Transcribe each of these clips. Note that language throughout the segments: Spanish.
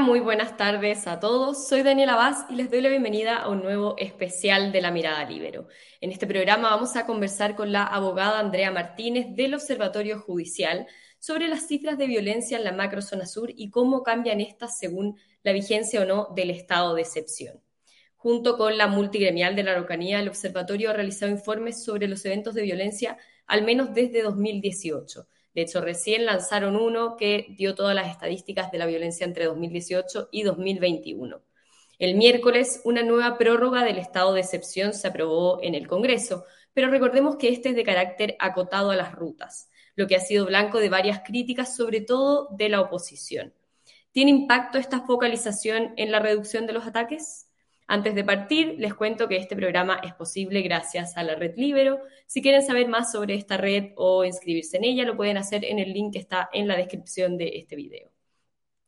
Muy buenas tardes a todos. Soy Daniela Vaz y les doy la bienvenida a un nuevo especial de La Mirada Libero. En este programa vamos a conversar con la abogada Andrea Martínez del Observatorio Judicial sobre las cifras de violencia en la macrozona sur y cómo cambian estas según la vigencia o no del estado de excepción. Junto con la multigremial de la Araucanía, el observatorio ha realizado informes sobre los eventos de violencia al menos desde 2018 de hecho, recién lanzaron uno que dio todas las estadísticas de la violencia entre 2018 y 2021. El miércoles, una nueva prórroga del estado de excepción se aprobó en el Congreso, pero recordemos que este es de carácter acotado a las rutas, lo que ha sido blanco de varias críticas, sobre todo de la oposición. ¿Tiene impacto esta focalización en la reducción de los ataques? Antes de partir, les cuento que este programa es posible gracias a la red Libero. Si quieren saber más sobre esta red o inscribirse en ella, lo pueden hacer en el link que está en la descripción de este video.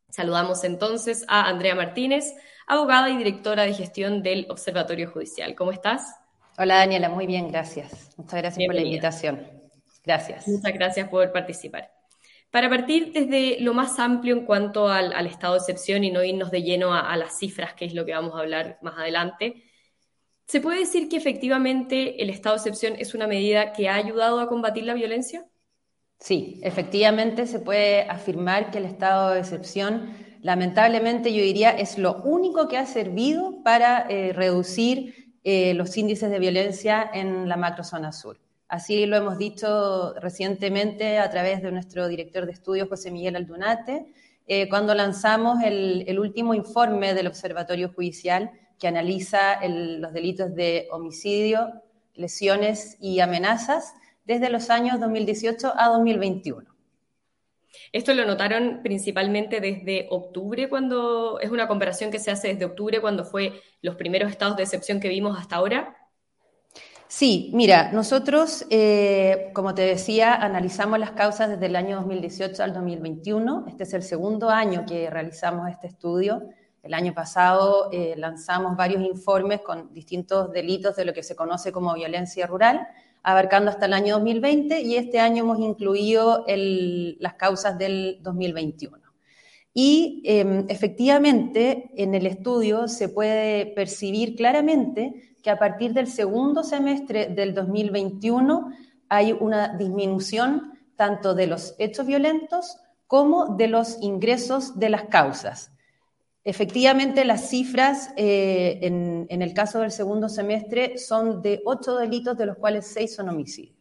Saludamos entonces a Andrea Martínez, abogada y directora de gestión del Observatorio Judicial. ¿Cómo estás? Hola Daniela, muy bien, gracias. Muchas gracias por la invitación. Gracias. Muchas gracias por participar. Para partir desde lo más amplio en cuanto al, estado de excepción y no irnos de lleno a, las cifras, que es lo que vamos a hablar más adelante, ¿se puede decir que efectivamente el estado de excepción es una medida que ha ayudado a combatir la violencia? Sí, efectivamente se puede afirmar que el estado de excepción, lamentablemente yo diría, es lo único que ha servido para eh, reducir eh, los índices de violencia en la macrozona sur. Así lo hemos dicho recientemente a través de nuestro director de estudios, José Miguel Aldunate, eh, cuando lanzamos el, último informe del Observatorio Judicial que analiza los delitos de homicidio, lesiones y amenazas desde los años 2018 a 2021. Esto lo notaron principalmente desde octubre, cuando es una comparación que se hace desde octubre, cuando fue los primeros estados de excepción que vimos hasta ahora. Sí, mira, nosotros, eh, como te decía, analizamos las causas desde el año 2018 al 2021. Este es el segundo año que realizamos este estudio. El año pasado eh, lanzamos varios informes con distintos delitos de lo que se conoce como violencia rural, abarcando hasta el año 2020 y este año hemos incluido las causas del 2021. Y em, efectivamente en el estudio se puede percibir claramente que a partir del segundo semestre del 2021 hay una disminución tanto de los hechos violentos como de los ingresos de las causas. Efectivamente, las cifras eh, en, el caso del segundo semestre son de ocho delitos, de los cuales seis son homicidios.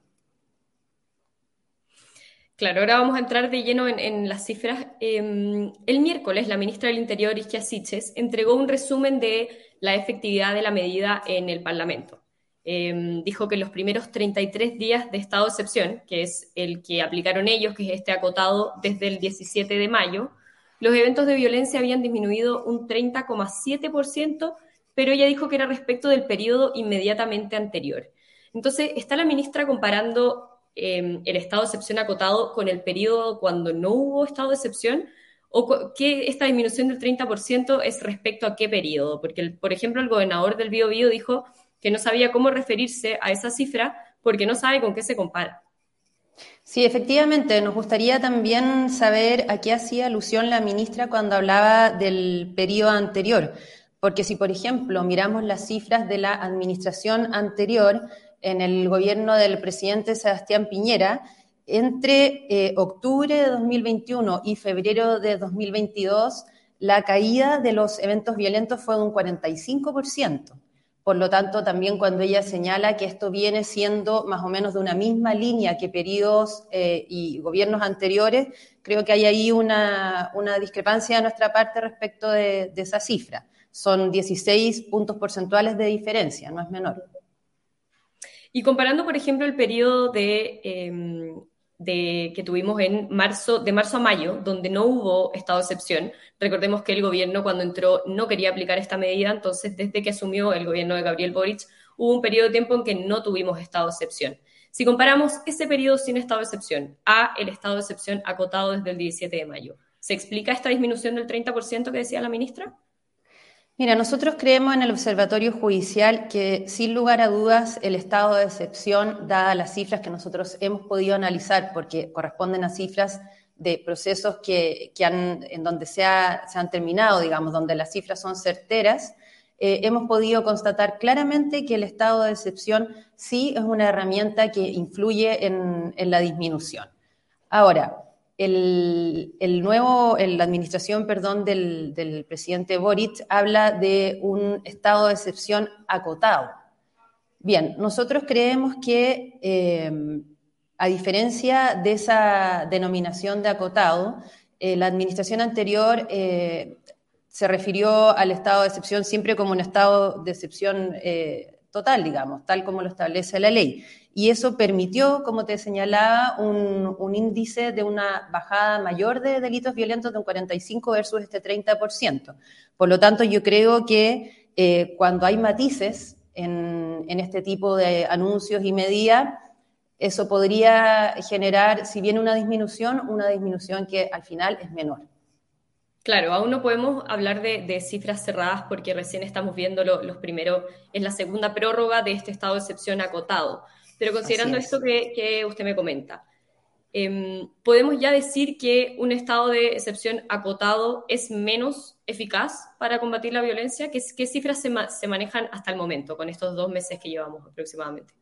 Claro, ahora vamos a entrar de lleno en, las cifras. Em, el miércoles, la ministra del Interior, Isquia Siches, entregó un resumen de la efectividad de la medida en el Parlamento. Em, dijo que los primeros 33 días de estado de excepción, que es el que aplicaron ellos, que es este acotado desde el 17 de mayo, los eventos de violencia habían disminuido un 30,7%, pero ella dijo que era respecto del periodo inmediatamente anterior. Entonces, está la ministra comparando em, el estado de excepción acotado con el periodo cuando no hubo estado de excepción, ¿O qué esta disminución del 30% es respecto a qué periodo? Porque, por ejemplo, el gobernador del Bío Bío dijo que no sabía cómo referirse a esa cifra porque no sabe con qué se compara. Sí, efectivamente, nos gustaría también saber a qué hacía alusión la ministra cuando hablaba del periodo anterior, porque si, por ejemplo, miramos las cifras de la administración anterior en el gobierno del presidente Sebastián Piñera, entre eh, octubre de 2021 y febrero de 2022, la caída de los eventos violentos fue de un 45%. Por lo tanto, también cuando ella señala que esto viene siendo más o menos de una misma línea que periodos eh, y gobiernos anteriores, creo que hay ahí una, discrepancia de nuestra parte respecto de, esa cifra. Son 16 puntos porcentuales de diferencia, no es menor. Y comparando, por ejemplo, el periodo de em, de, que tuvimos en marzo, de marzo a mayo, donde no hubo estado de excepción. Recordemos que el gobierno cuando entró no quería aplicar esta medida, entonces desde que asumió el gobierno de Gabriel Boric hubo un periodo de tiempo en que no tuvimos estado de excepción. Si comparamos ese periodo sin estado de excepción a el estado de excepción acotado desde el 17 de mayo, ¿se explica esta disminución del 30% que decía la ministra? Mira, nosotros creemos en el Observatorio Judicial que, sin lugar a dudas, el estado de excepción, dadas las cifras que nosotros hemos podido analizar, porque corresponden a cifras de procesos que, han, en donde se, se, han terminado, digamos, donde las cifras son certeras, eh, hemos podido constatar claramente que el estado de excepción sí es una herramienta que influye en, la disminución. Ahora, el, nuevo, la administración, perdón, del, presidente Boric habla de un estado de excepción acotado. Bien, nosotros creemos que, eh, a diferencia de esa denominación de acotado, eh, la administración anterior se refirió al estado de excepción siempre como un estado de excepción eh, total, digamos, tal como lo establece la ley. Y eso permitió, como te señalaba, un, índice de una bajada mayor de delitos violentos de un 45 versus este 30%. Por lo tanto, yo creo que eh, cuando hay matices en, en este tipo de anuncios y medidas, eso podría generar, si bien una disminución, una disminución que al final es menor. Claro, aún no podemos hablar de, cifras cerradas porque recién estamos viendo los primeros, es la segunda prórroga de este estado de excepción acotado. Pero considerando esto que, usted me comenta, em, ¿podemos ya decir que un estado de excepción acotado es menos eficaz para combatir la violencia? ¿Qué, cifras se manejan hasta el momento con estos dos meses que llevamos aproximadamente?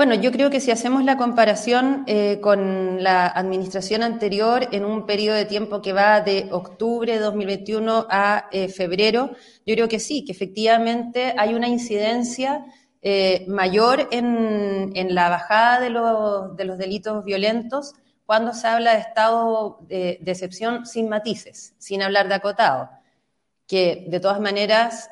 Bueno, yo creo que si hacemos la comparación eh, con la administración anterior en un periodo de tiempo que va de octubre de 2021 a eh, febrero, yo creo que sí, que efectivamente hay una incidencia eh, mayor en, la bajada de los, delitos violentos cuando se habla de estado de, de, excepción sin matices, sin hablar de acotado, que de todas maneras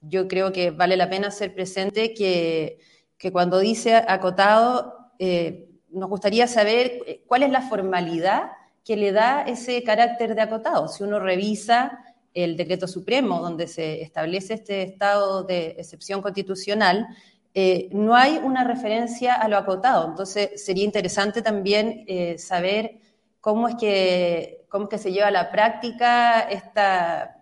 yo creo que vale la pena ser presente que que cuando dice acotado, eh, nos gustaría saber eh, cuál es la formalidad que le da ese carácter de acotado. Si uno revisa el decreto supremo donde se establece este estado de excepción constitucional, eh, no hay una referencia a lo acotado. Entonces, sería interesante también saber cómo es, que, cómo es que se lleva a la práctica esta,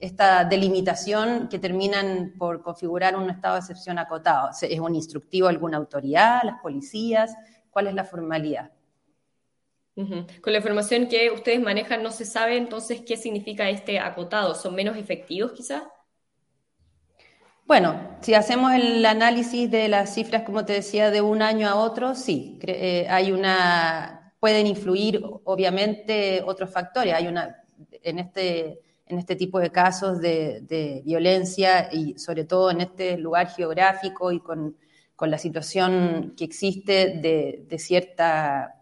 esta delimitación que terminan por configurar un estado de excepción acotado? ¿Es un instructivo alguna autoridad, las policías? ¿Cuál es la formalidad? Con la información que ustedes manejan, ¿no se sabe entonces qué significa este acotado? ¿Son menos efectivos quizás? Bueno, si hacemos el análisis de las cifras, como te decía, de un año a otro, sí, eh, hay una, pueden influir obviamente otros factores. Hay una, en este en este tipo de casos de, violencia y sobre todo en este lugar geográfico y con, la situación que existe de, cierta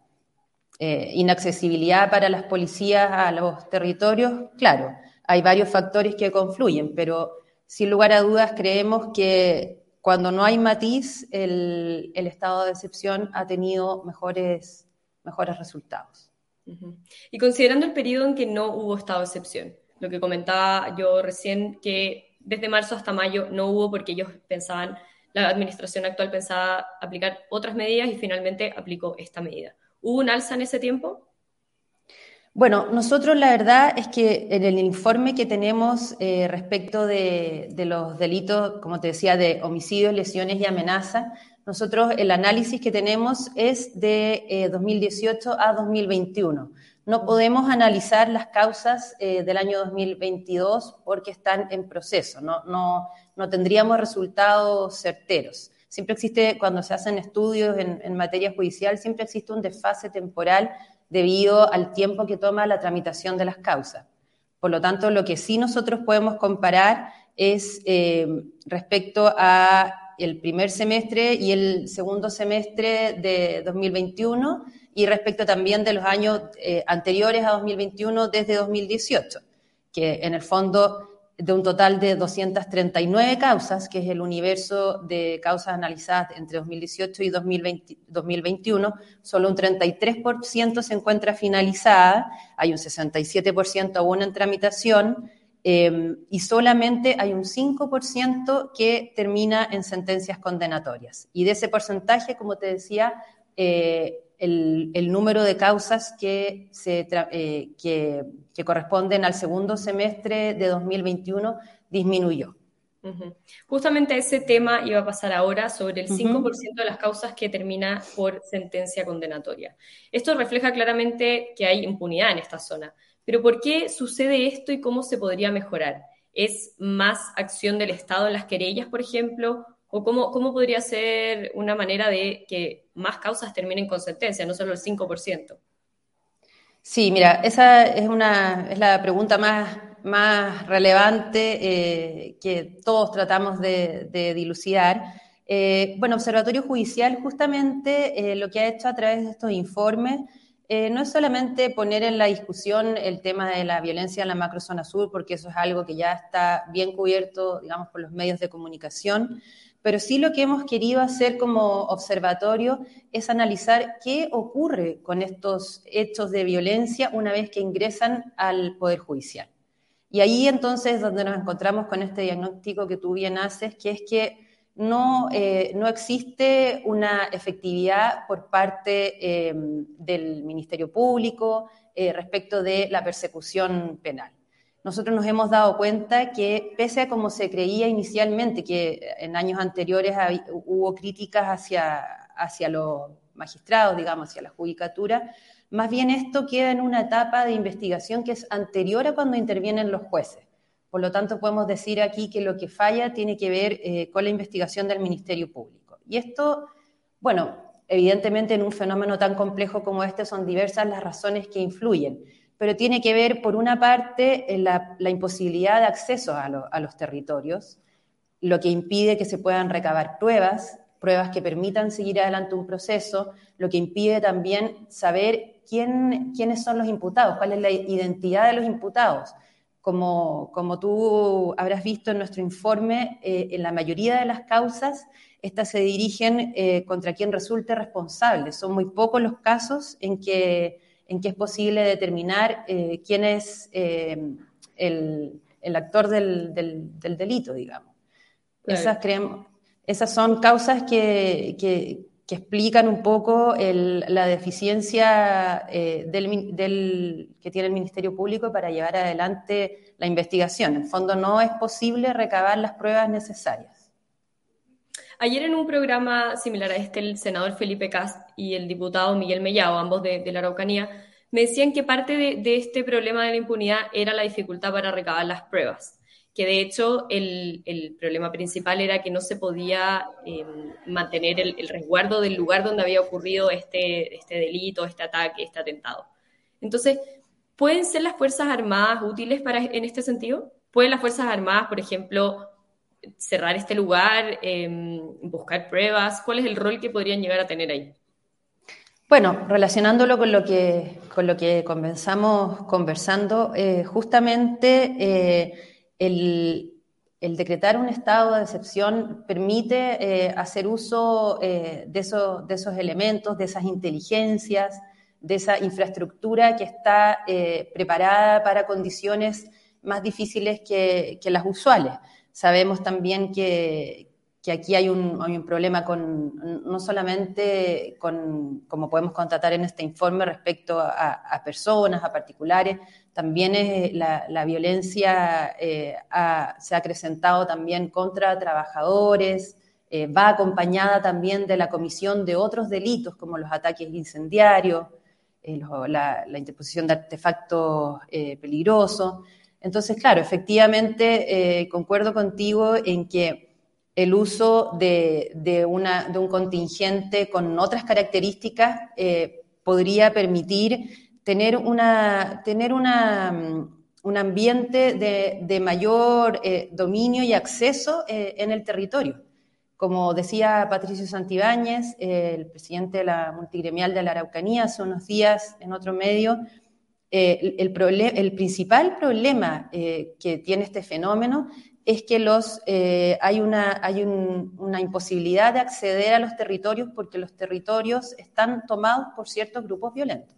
eh, inaccesibilidad para las policías a los territorios, claro, hay varios factores que confluyen, pero sin lugar a dudas creemos que cuando no hay matiz, el, estado de excepción ha tenido mejores, mejores resultados. Y considerando el periodo en que no hubo estado de excepción, lo que comentaba yo recién, que desde marzo hasta mayo no hubo porque ellos pensaban, la administración actual pensaba aplicar otras medidas y finalmente aplicó esta medida. ¿Hubo un alza en ese tiempo? Bueno, nosotros la verdad es que en el informe que tenemos eh, respecto de, los delitos, como te decía, de homicidios, lesiones y amenaza, nosotros el análisis que tenemos es de 2018 eh, a 2021. No podemos analizar las causas eh, del año 2022 porque están en proceso, no, no, no, tendríamos resultados certeros. Siempre existe, cuando se hacen estudios en, en materia judicial, siempre existe un desfase temporal debido al tiempo que toma la tramitación de las causas. Por lo tanto, lo que sí nosotros podemos comparar es eh, respecto a el primer semestre y el segundo semestre de 2021 y respecto también de los años eh, anteriores a 2021 desde 2018, que en el fondo de un total de 239 causas, que es el universo de causas analizadas entre 2018 y 2021, solo un 33% se encuentra finalizada, hay un 67% aún en tramitación, eh, y solamente hay un 5% que termina en sentencias condenatorias. Y de ese porcentaje, como te decía, eh, el, número de causas que, se, eh, que, corresponden al segundo semestre de 2021 disminuyó. Justamente ese tema iba a pasar ahora sobre el 5% de las causas que termina por sentencia condenatoria. Esto refleja claramente que hay impunidad en esta zona. Pero ¿por qué sucede esto y cómo se podría mejorar? ¿Es más acción del Estado en las querellas, por ejemplo? ¿O cómo, cómo podría ser una manera de que más causas terminen con sentencia, no solo el 5%? Sí, mira, esa es, una, es la pregunta más más relevante eh, que todos tratamos de, dilucidar. Eh, bueno, Observatorio Judicial justamente eh, lo que ha hecho a través de estos informes no es solamente poner en la discusión el tema de la violencia en la macrozona sur, porque eso es algo que ya está bien cubierto, digamos, por los medios de comunicación, pero sí lo que hemos querido hacer como observatorio es analizar qué ocurre con estos hechos de violencia una vez que ingresan al Poder Judicial. Y ahí entonces donde nos encontramos con este diagnóstico que tú bien haces, que es que no, eh, no existe una efectividad por parte eh, del Ministerio Público eh, respecto de la persecución penal. Nosotros nos hemos dado cuenta que pese a como se creía inicialmente, que en años anteriores hubo críticas hacia, hacia los magistrados, digamos, hacia la judicatura, más bien esto queda en una etapa de investigación que es anterior a cuando intervienen los jueces. Por lo tanto, podemos decir aquí que lo que falla tiene que ver eh, con la investigación del Ministerio Público. Y esto, bueno, evidentemente en un fenómeno tan complejo como este son diversas las razones que influyen, pero tiene que ver, por una parte, en la, imposibilidad de acceso a, a los territorios, lo que impide que se puedan recabar pruebas, pruebas que permitan seguir adelante un proceso, lo que impide también saber quiénes son los imputados, cuál es la identidad de los imputados. Como, como tú habrás visto en nuestro informe, eh, en la mayoría de las causas, estas se dirigen eh, contra quien resulte responsable. Son muy pocos los casos en que, en que es posible determinar eh, quién es el, el, actor del, del, delito, digamos. Esas, creemos, esas son causas que, que, que explican un poco la deficiencia eh, del, que tiene el Ministerio Público para llevar adelante la investigación. En fondo no es posible recabar las pruebas necesarias. Ayer en un programa similar a este, el senador Felipe Cast y el diputado Miguel Mellao, ambos de, la Araucanía, me decían que parte de este problema de la impunidad era la dificultad para recabar las pruebas que de hecho el, problema principal era que no se podía em, mantener el, resguardo del lugar donde había ocurrido este, este delito, este ataque, este atentado. Entonces, ¿pueden ser las Fuerzas Armadas útiles para, en este sentido? ¿Pueden las Fuerzas Armadas, por ejemplo, cerrar este lugar, em, buscar pruebas? ¿Cuál es el rol que podrían llegar a tener ahí? Bueno, relacionándolo con lo que, con lo que comenzamos conversando, eh, justamente eh, el, decretar un estado de excepción permite eh, hacer uso de, de, esos elementos, de esas inteligencias, de esa infraestructura que está preparada para condiciones más difíciles que, las usuales. Sabemos también que, aquí hay un, problema con, no solamente con, como podemos constatar en este informe, respecto a personas, a particulares, también la, violencia eh, se ha acrecentado también contra trabajadores, eh, va acompañada también de la comisión de otros delitos como los ataques incendiarios, eh, la, interposición de artefactos peligrosos. Entonces, claro, efectivamente concuerdo contigo en que el uso de, de, un contingente con otras características podría permitir tener, una, una, mm, un ambiente de, mayor eh, dominio y acceso eh, en el territorio. Como decía Patricio Santibáñez, eh, el presidente de la multigremial de la Araucanía, hace unos días en otro medio, el, el, principal problema que tiene este fenómeno es que los, hay, una, hay una imposibilidad de acceder a los territorios porque los territorios están tomados por ciertos grupos violentos.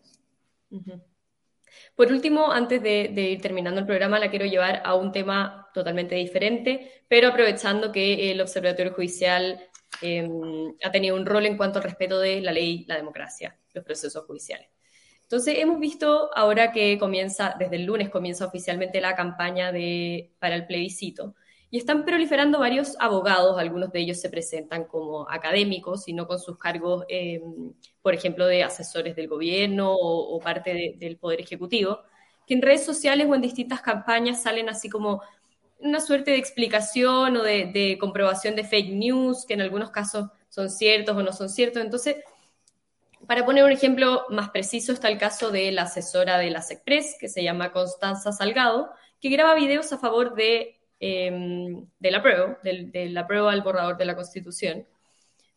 Por último, antes de, ir terminando el programa, la quiero llevar a un tema totalmente diferente, pero aprovechando que el Observatorio Judicial em, ha tenido un rol en cuanto al respeto de la ley, la democracia, los procesos judiciales. Entonces, hemos visto ahora que comienza, desde el lunes comienza oficialmente la campaña para el plebiscito, Y están proliferando varios abogados, algunos de ellos se presentan como académicos y no con sus cargos, em, por ejemplo, de asesores del gobierno o, parte del Poder Ejecutivo, que en redes sociales o en distintas campañas salen así como una suerte de explicación o de comprobación de fake news, que en algunos casos son ciertos o no son ciertos. Entonces, para poner un ejemplo más preciso, está el caso de la asesora de la SECPRES, que se llama Constanza Salgado, que graba videos a favor de, eh, de la prueba, de, la prueba al borrador de la Constitución.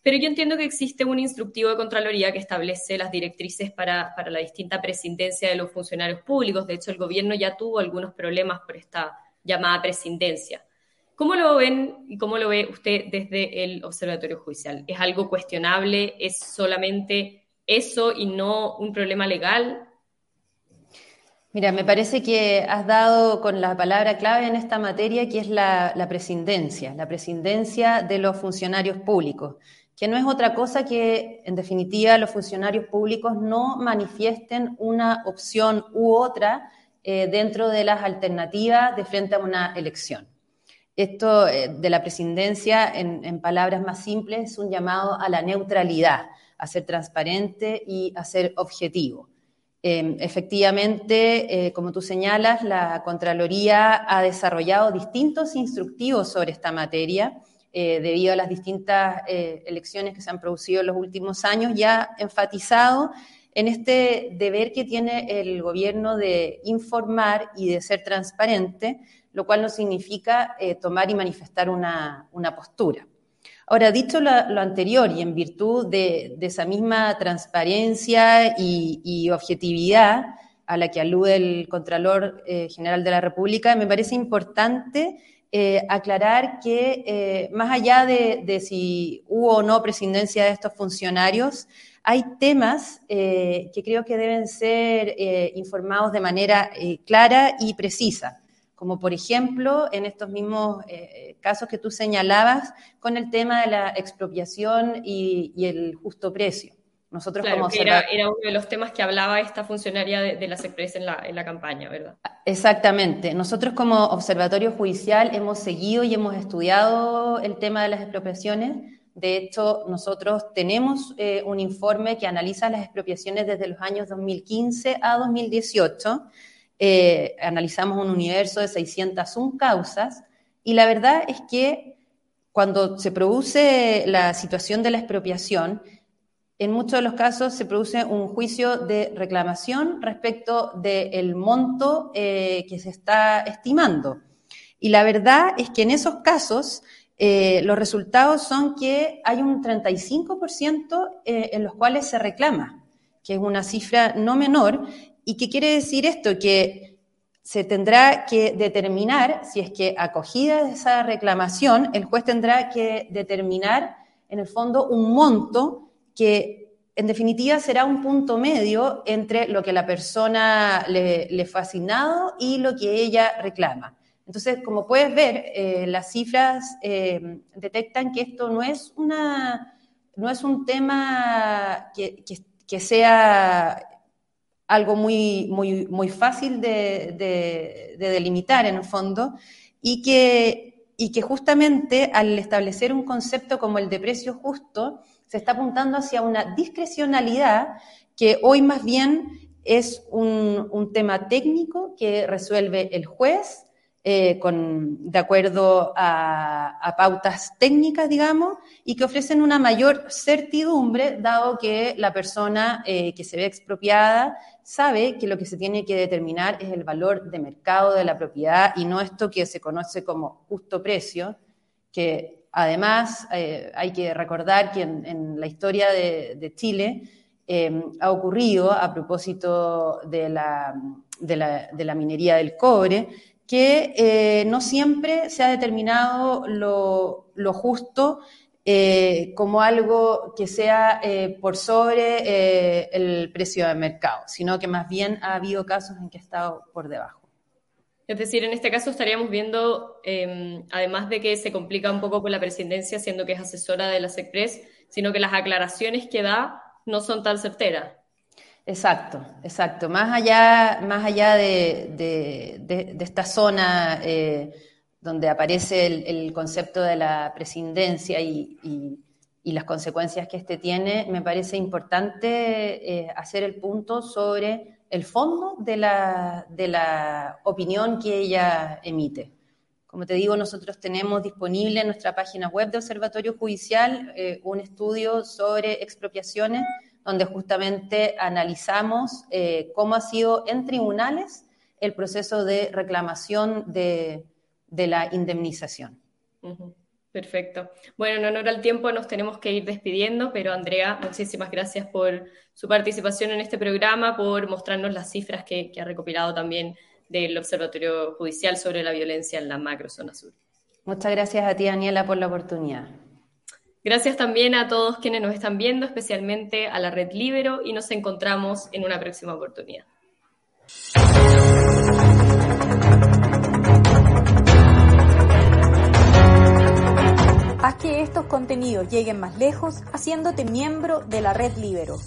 Pero yo entiendo que existe un instructivo de Contraloría que establece las directrices para, para la distinta presidencia de los funcionarios públicos. De hecho, el gobierno ya tuvo algunos problemas por esta llamada presidencia. ¿Cómo lo ven y cómo lo ve usted desde el Observatorio Judicial? ¿Es algo cuestionable? ¿Es solamente eso y no un problema legal? Mira, me parece que has dado con la palabra clave en esta materia, que es la, la prescindencia, la prescindencia de los funcionarios públicos, que no es otra cosa que, en definitiva, los funcionarios públicos no manifiesten una opción u otra eh, dentro de las alternativas de frente a una elección. Esto eh, de la prescindencia, en, palabras más simples, es un llamado a la neutralidad, a ser transparente y a ser objetivo. Em, efectivamente, eh, como tú señalas, la Contraloría ha desarrollado distintos instructivos sobre esta materia eh, debido a las distintas elecciones que se han producido en los últimos años y ha enfatizado en este deber que tiene el gobierno de informar y de ser transparente lo cual no significa eh, tomar y manifestar una, postura. Ahora, dicho lo, anterior y en virtud de, esa misma transparencia y, objetividad a la que alude el Contralor eh, General de la República, me parece importante eh, aclarar que más allá de, si hubo o no presidencia de estos funcionarios, hay temas que creo que deben ser informados de manera clara y precisa como por ejemplo en estos mismos eh, casos que tú señalabas con el tema de la expropiación y, el justo precio. Nosotros como era, era, uno de los temas que hablaba esta funcionaria de, las empresas en la, en la campaña, ¿verdad? Exactamente. Nosotros como Observatorio Judicial hemos seguido y hemos estudiado el tema de las expropiaciones. De hecho, nosotros tenemos eh, un informe que analiza las expropiaciones desde los años 2015 a 2018 eh, analizamos un universo de 601 causas y la verdad es que cuando se produce la situación de la expropiación, en muchos de los casos se produce un juicio de reclamación respecto del monto eh, que se está estimando. Y la verdad es que en esos casos eh, los resultados son que hay un 35% en los cuales se reclama, que es una cifra no menor, ¿Y qué quiere decir esto? Que se tendrá que determinar, si es que acogida esa reclamación, el juez tendrá que determinar, en el fondo, un monto que en definitiva será un punto medio entre lo que la persona le, fue asignado y lo que ella reclama. Entonces, como puedes ver, eh, las cifras eh, detectan que esto no es, una, no es un tema que sea algo muy, muy, muy fácil de, delimitar en el fondo y que, y que justamente al establecer un concepto como el de precio justo, se está apuntando hacia una discrecionalidad que hoy más bien es un, un tema técnico que resuelve el juez eh, con, de acuerdo a, pautas técnicas, digamos, y que ofrecen una mayor certidumbre, dado que la persona eh, que se ve expropiada sabe que lo que se tiene que determinar es el valor de mercado de la propiedad y no esto que se conoce como justo precio, que además eh, hay que recordar que en, la historia de, Chile ha ocurrido a propósito de la minería del cobre, que eh, no siempre se ha determinado lo, justo eh, como algo que sea eh, por sobre el precio de mercado, sino que más bien ha habido casos en que ha estado por debajo. Es decir, en este caso estaríamos viendo, em, además de que se complica un poco con la presidencia, siendo que es asesora de la SECPRES, sino que las aclaraciones que da no son tan certeras. Exacto, exacto. Más allá, más allá de, esta zona eh, donde aparece el, concepto de la prescindencia y, las consecuencias que éste tiene, me parece importante eh, hacer el punto sobre el fondo de la, de la opinión que ella emite. Como te digo, nosotros tenemos disponible en nuestra página web de Observatorio Judicial eh, un estudio sobre expropiaciones, donde justamente analizamos eh, cómo ha sido en tribunales el proceso de reclamación de, de la indemnización. Perfecto. Bueno, en honor al tiempo nos tenemos que ir despidiendo, pero Andrea, muchísimas gracias por su participación en este programa, por mostrarnos las cifras que, ha recopilado también del Observatorio Judicial sobre la violencia en la macrozona sur. Muchas gracias a ti, Daniela, por la oportunidad. Gracias también a todos quienes nos están viendo, especialmente a la Red Libero, y nos encontramos en una próxima oportunidad. Haz que estos contenidos lleguen más lejos haciéndote miembro de la red Libero.